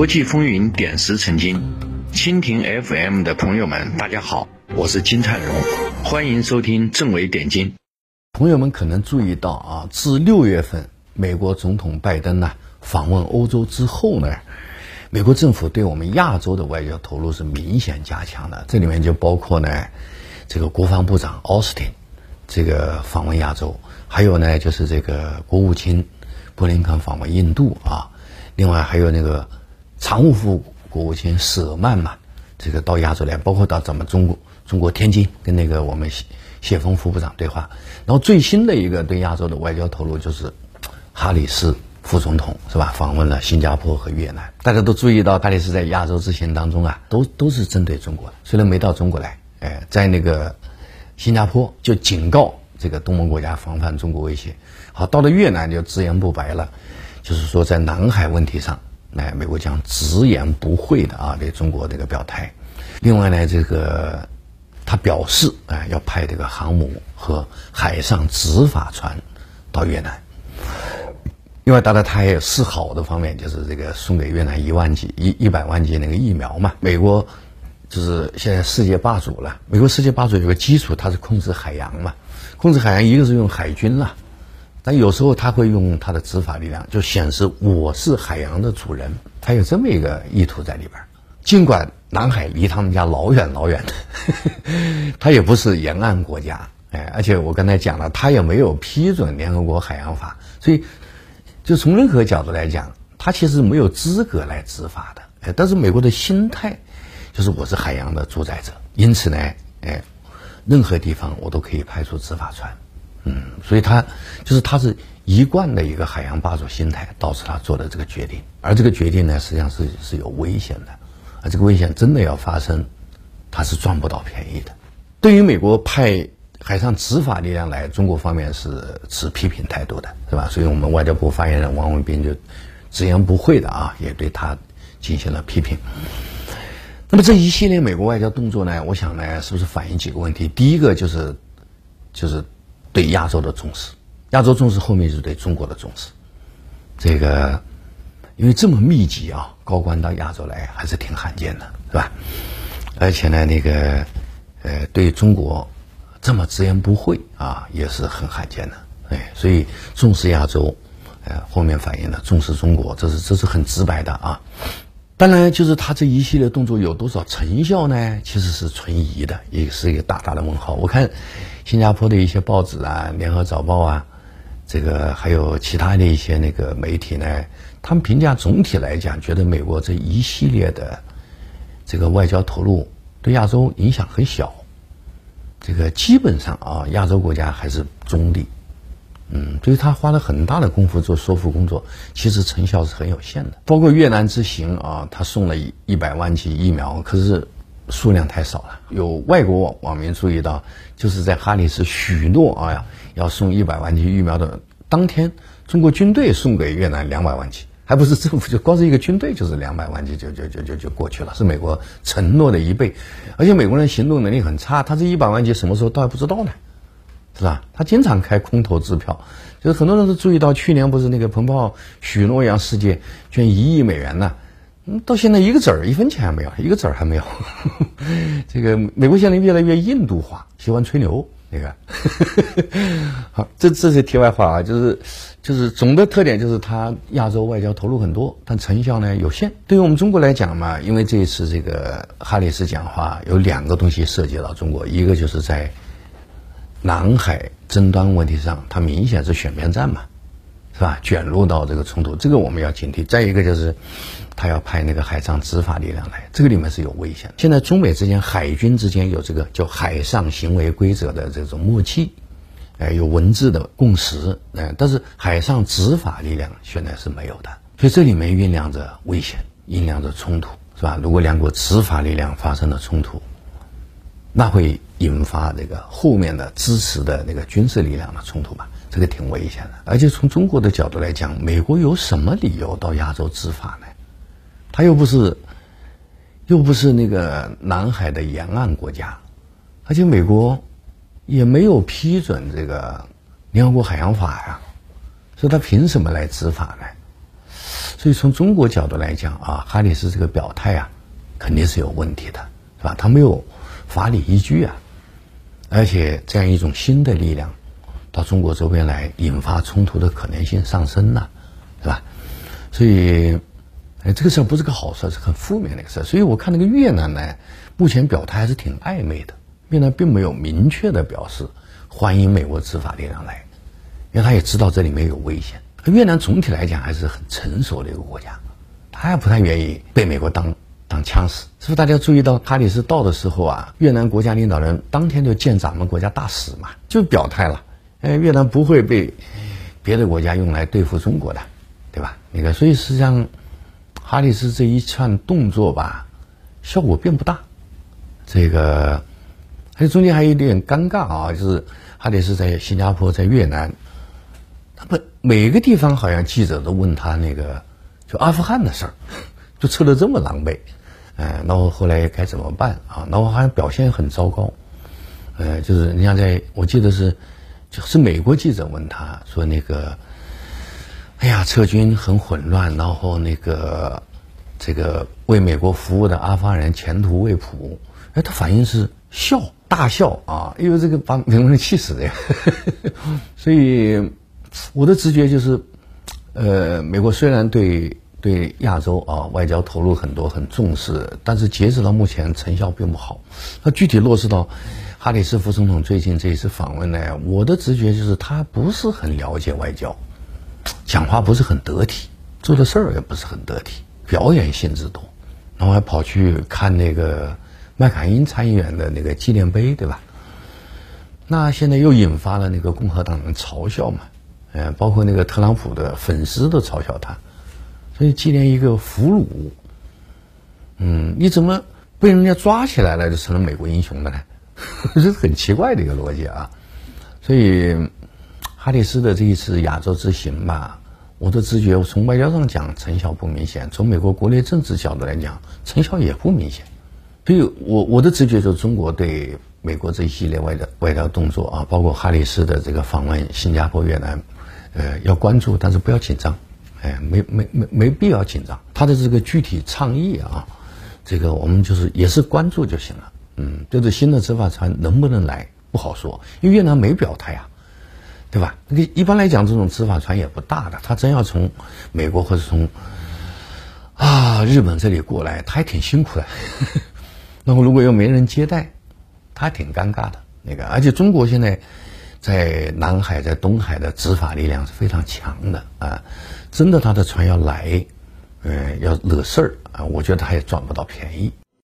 国际风云点石成金，蜻蜓 FM 的朋友们，大家好，我是金灿荣，欢迎收听正伟点金。朋友们可能注意到啊，自六月份美国总统拜登呢访问欧洲之后呢，美国政府对我们亚洲的外交投入是明显加强的。这里面就包括呢，这个国防部长奥斯汀这个访问亚洲，还有呢就是这个国务卿布林肯访问印度啊，另外还有那个常务副国务卿舍曼嘛，这个到亚洲来，包括到咱们中国中国天津跟那个我们。谢峰副部长对话，然后最新的一个对亚洲的外交投入就是哈里斯副总统是吧？访问了新加坡和越南。大家都注意到，哈里斯在亚洲之行当中啊，都都是针对中国的。虽然没到中国来，哎，在那个新加坡就警告这个东盟国家防范中国威胁。好，到了越南就直言不白了，就是说在南海问题上，哎，美国将直言不讳的啊对中国这个表态。另外呢，这个。他表示，哎，要派这个航母和海上执法船到越南。另外，当然他也有示好的方面，就是这个送给越南一万剂、一一百万剂那个疫苗嘛。美国就是现在世界霸主了。美国世界霸主有个基础，它是控制海洋嘛。控制海洋，一个是用海军啦，但有时候他会用他的执法力量，就显示我是海洋的主人。他有这么一个意图在里边。尽管南海离他们家老远老远的，他也不是沿岸国家，哎，而且我刚才讲了，他也没有批准联合国海洋法，所以就从任何角度来讲，他其实没有资格来执法的。哎，但是美国的心态就是我是海洋的主宰者，因此呢，哎，任何地方我都可以派出执法船，嗯，所以他就是他是一贯的一个海洋霸主心态，导致他做的这个决定，而这个决定呢，实际上是是有危险的。啊，这个危险真的要发生，他是赚不到便宜的。对于美国派海上执法力量来，中国方面是持批评态度的，是吧？所以我们外交部发言人王文斌就直言不讳的啊，也对他进行了批评。那么这一系列美国外交动作呢，我想呢，是不是反映几个问题？第一个就是就是对亚洲的重视，亚洲重视后面是对中国的重视，这个。因为这么密集啊，高官到亚洲来还是挺罕见的，是吧？而且呢，那个呃，对中国这么直言不讳啊，也是很罕见的。哎，所以重视亚洲，呃，后面反映了重视中国，这是这是很直白的啊。当然，就是他这一系列动作有多少成效呢？其实是存疑的，也是一个大大的问号。我看新加坡的一些报纸啊，《联合早报》啊，这个还有其他的一些那个媒体呢。他们评价总体来讲，觉得美国这一系列的这个外交投入对亚洲影响很小。这个基本上啊，亚洲国家还是中立。嗯，对于他花了很大的功夫做说服工作，其实成效是很有限的。包括越南之行啊，他送了一一百万剂疫苗，可是数量太少了。有外国网网民注意到，就是在哈里斯许诺啊要送一百万剂疫苗的当天，中国军队送给越南两百万剂。还不是政府，就光是一个军队就是两百万剂就就就就就过去了，是美国承诺的一倍，而且美国人行动能力很差，他这一百万剂什么时候到还不知道呢，是吧？他经常开空头支票，就是很多人都注意到，去年不是那个彭博许诺洋世界捐一亿美元呢，嗯，到现在一个子儿一分钱还没有，一个子儿还没有，这个美国现在越来越印度化，喜欢吹牛。那个，好，这这是题外话啊，就是就是总的特点就是它亚洲外交投入很多，但成效呢有限。对于我们中国来讲嘛，因为这一次这个哈里斯讲话有两个东西涉及到中国，一个就是在南海争端问题上，它明显是选边站嘛。是吧？卷入到这个冲突，这个我们要警惕。再一个就是，他要派那个海上执法力量来，这个里面是有危险。现在中美之间海军之间有这个叫海上行为规则的这种默契，哎，有文字的共识，哎，但是海上执法力量现在是没有的，所以这里面酝酿着危险，酝酿着冲突，是吧？如果两国执法力量发生了冲突，那会引发这个后面的支持的那个军事力量的冲突吧。这个挺危险的，而且从中国的角度来讲，美国有什么理由到亚洲执法呢？他又不是，又不是那个南海的沿岸国家，而且美国也没有批准这个联合国海洋法呀，所以他凭什么来执法呢？所以从中国角度来讲啊，哈里斯这个表态啊，肯定是有问题的，是吧？他没有法理依据啊，而且这样一种新的力量到中国周边来，引发冲突的可能性上升了，是吧？所以，哎，这个事儿不是个好事，是很负面的一个事儿。所以我看那个越南呢，目前表态还是挺暧昧的，越南并没有明确的表示欢迎美国执法力量来，因为他也知道这里面有危险。越南总体来讲还是很成熟的一个国家，他也不太愿意被美国当当枪使。是不是大家注意到哈里斯到的时候啊，越南国家领导人当天就见咱们国家大使嘛，就表态了，哎，越南不会被别的国家用来对付中国的，对吧？那个，所以实际上哈里斯这一串动作吧，效果并不大。这个，还有中间还有一点尴尬啊，就是哈里斯在新加坡，在越南。他们，每个地方好像记者都问他那个，就阿富汗的事儿，就撤得这么狼狈，哎，然后后来该怎么办啊？然后好像表现很糟糕，呃，就是你像在，我记得是，就是美国记者问他说那个，哎呀，撤军很混乱，然后那个这个为美国服务的阿富汗人前途未卜，哎，他反应是笑，大笑啊，因为这个把美国人气死的呀，所以。我的直觉就是，呃，美国虽然对对亚洲啊外交投入很多，很重视，但是截止到目前成效并不好。那具体落实到哈里斯副总统最近这一次访问呢，我的直觉就是他不是很了解外交，讲话不是很得体，做的事儿也不是很得体，表演性质多，然后还跑去看那个麦卡因参议员的那个纪念碑，对吧？那现在又引发了那个共和党人嘲笑嘛。呃，包括那个特朗普的粉丝都嘲笑他，所以纪念一个俘虏，嗯，你怎么被人家抓起来了就成了美国英雄了呢？这是很奇怪的一个逻辑啊。所以哈里斯的这一次亚洲之行吧，我的直觉从外交上讲成效不明显，从美国国内政治角度来讲成效也不明显。所以我我的直觉就是中国对美国这一系列外交外交动作啊，包括哈里斯的这个访问新加坡、越南。呃，要关注，但是不要紧张，哎，没没没没必要紧张。他的这个具体倡议啊，这个我们就是也是关注就行了。嗯，就是新的执法船能不能来不好说，因为越南没表态啊，对吧？那个一般来讲，这种执法船也不大的，他真要从美国或者从啊日本这里过来，他还挺辛苦的。然后如果又没人接待，他还挺尴尬的。那个，而且中国现在。在南海、在东海的执法力量是非常强的啊！真的，他的船要来，嗯，要惹事儿啊，我觉得他也赚不到便宜。